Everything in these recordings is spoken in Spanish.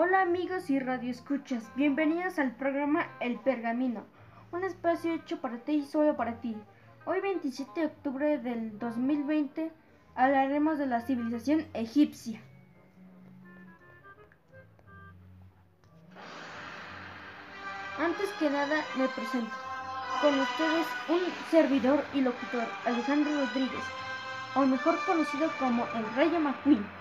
Hola amigos y radioescuchas, bienvenidos al programa El Pergamino, un espacio hecho para ti y solo para ti. Hoy 27 de octubre del 2020 hablaremos de la civilización egipcia. Antes que nada me presento. Con ustedes un servidor y locutor, Alejandro Rodríguez, o mejor conocido como el Rey McQueen.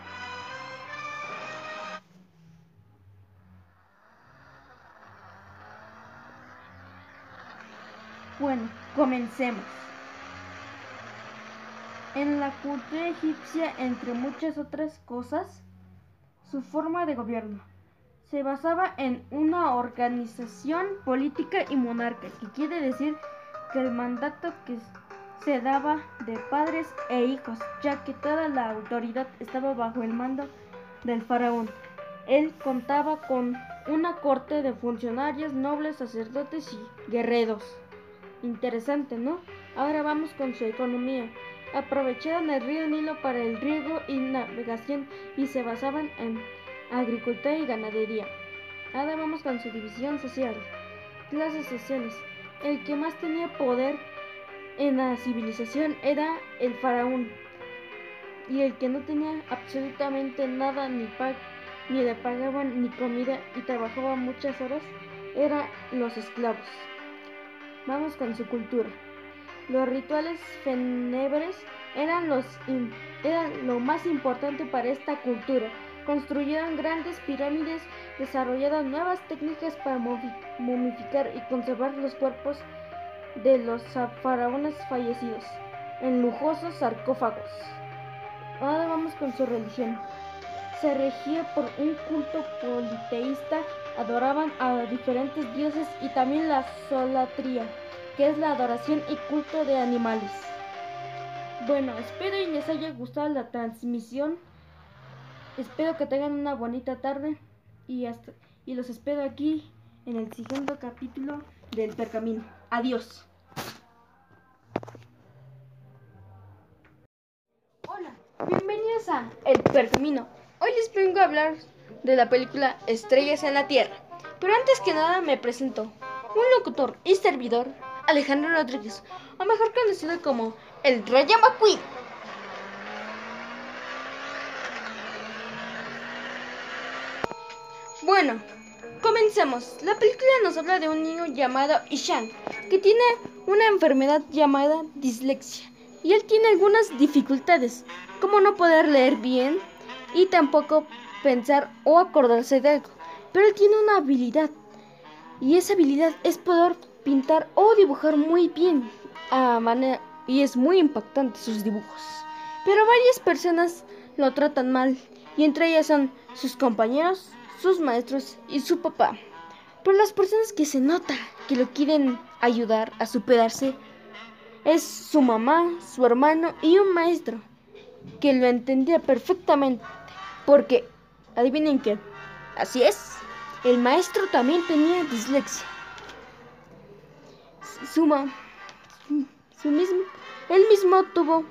Comencemos. En la cultura egipcia, entre muchas otras cosas, su forma de gobierno se basaba en una organización política y monarca, que quiere decir que el mandato que se daba de padres e hijos, ya que toda la autoridad estaba bajo el mando del faraón. Él contaba con una corte de funcionarios, nobles, sacerdotes y guerreros. Interesante, ¿no? Ahora vamos con su economía. Aprovecharon el río Nilo para el riego y navegación y se basaban en agricultura y ganadería. Ahora vamos con su división social. Clases sociales. El que más tenía poder en la civilización era el faraón. Y el que no tenía absolutamente nada ni, le pagaban ni comida y trabajaba muchas horas eran los esclavos. Vamos con su cultura. Los rituales fenebres eran, eran lo más importante para esta cultura. Construyeron grandes pirámides, desarrollaron nuevas técnicas para momificar y conservar los cuerpos de los faraones fallecidos en lujosos sarcófagos. Ahora vamos con su religión. Se regía por un culto politeísta, adoraban a diferentes dioses y también la solatría, que es la adoración y culto de animales. Bueno, espero y les haya gustado la transmisión. Espero que tengan una bonita tarde y hasta y los espero aquí en el siguiente capítulo del Percamino. Adiós. Hola, bienvenidos a El Percamino. Hoy les vengo a hablar de la película Estrellas en la Tierra. Pero antes que nada me presento. Un locutor y servidor, Alejandro Rodríguez, o mejor conocido como el Rayo McQueen. Bueno, comencemos. La película nos habla de un niño llamado Ishan, que tiene una enfermedad llamada dislexia. Y él tiene algunas dificultades, como no poder leer bien y tampoco pensar o acordarse de algo. Pero él tiene una habilidad. Y esa habilidad es poder pintar o dibujar muy bien. A manera, y es muy impactante sus dibujos. Pero varias personas lo tratan mal. Y entre ellas son sus compañeros, sus maestros y su papá. Pero las personas que se nota que lo quieren ayudar a superarse es su mamá, su hermano y un maestro que lo entendía perfectamente. Porque, adivinen qué, así es, el maestro también tenía dislexia. Su, su mismo, él mismo tuvo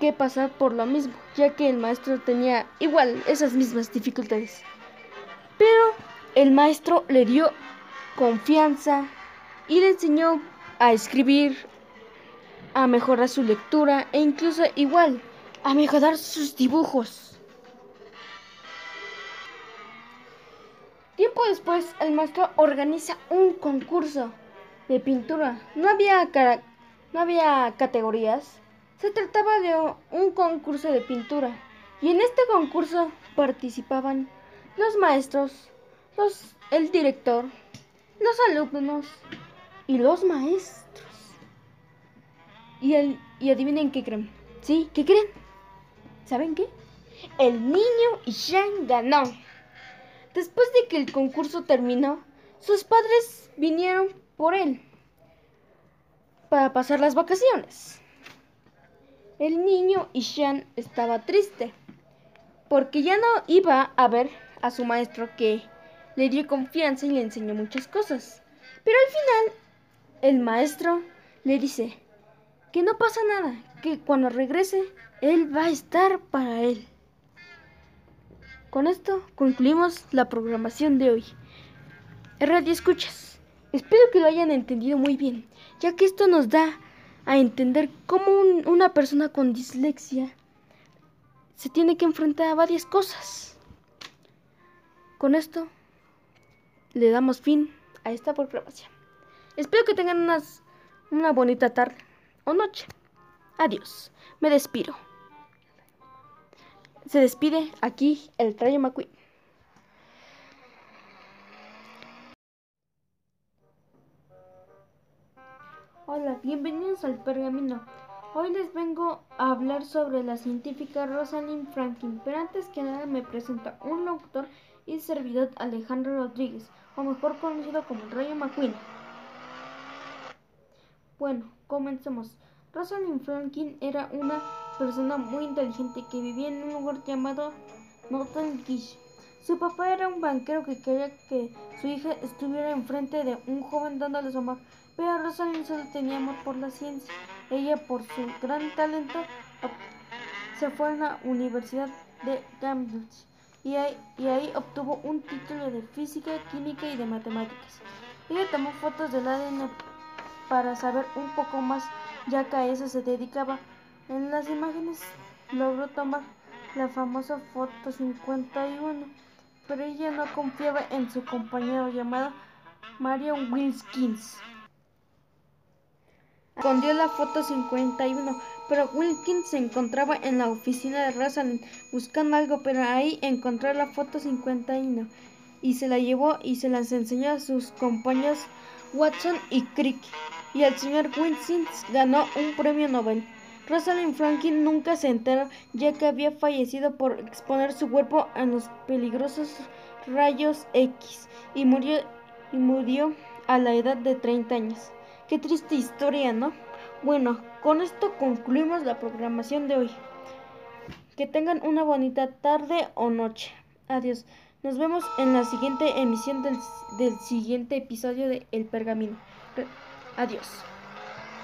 que pasar por lo mismo, ya que el maestro tenía igual esas mismas dificultades. Pero el maestro le dio confianza y le enseñó a escribir, a mejorar su lectura e incluso igual a mejorar sus dibujos. Tiempo después, el maestro organiza un concurso de pintura. No había, no había categorías. Se trataba de un concurso de pintura. Y en este concurso participaban los maestros, los, el director, los alumnos y los maestros. Y, el, y adivinen qué creen. ¿Sí? ¿Qué creen? ¿Saben qué? El niño Ishan ganó. Después de que el concurso terminó, sus padres vinieron por él para pasar las vacaciones. El niño Ishan estaba triste porque ya no iba a ver a su maestro que le dio confianza y le enseñó muchas cosas. Pero al final, el maestro le dice que no pasa nada, que cuando regrese, él va a estar para él. con esto concluimos la programación de hoy. Radio Escuchas, espero que lo hayan entendido muy bien, ya que esto nos da a entender cómo una persona con dislexia se tiene que enfrentar a varias cosas. Con esto le damos fin a esta programación. Espero que tengan una bonita tarde o noche. Adiós. Me despido. Se despide aquí el Rayo McQueen. Hola, bienvenidos al Pergamino. Hoy les vengo a hablar sobre la científica Rosalind Franklin, pero antes que nada me presenta un locutor y servidor Alejandro Rodríguez, o mejor conocido como el Rayo McQueen. Bueno, comencemos. Rosalind Franklin era una persona muy inteligente que vivía en un lugar llamado Norton Kish. Su papá era un banquero que quería que su hija estuviera enfrente de un joven dándole su amor, pero Rosalind solo tenía amor por la ciencia. Ella, por su gran talento, se fue a la Universidad de Cambridge y ahí, y ahí obtuvo un título de física, química y de matemáticas. Ella tomó fotos del ADN para saber un poco más, ya que a eso se dedicaba. En las imágenes logró tomar la famosa foto 51, pero ella no confiaba en su compañero llamado Marion Wilkins. Escondió la foto 51, pero Wilkins se encontraba en la oficina de Rosalind buscando algo, pero ahí encontró la foto 51 y se la llevó y se las enseñó a sus compañeros Watson y Crick y el señor Wilkins ganó un premio Nobel. Rosalind Franklin nunca se enteró ya que había fallecido por exponer su cuerpo a los peligrosos rayos X y murió, y murió a la edad de 30 años. Qué triste historia, ¿no? Bueno, con esto concluimos la programación de hoy. Que tengan una bonita tarde o noche. Adiós. Nos vemos en la siguiente emisión del, del siguiente episodio de El Pergamino. Adiós.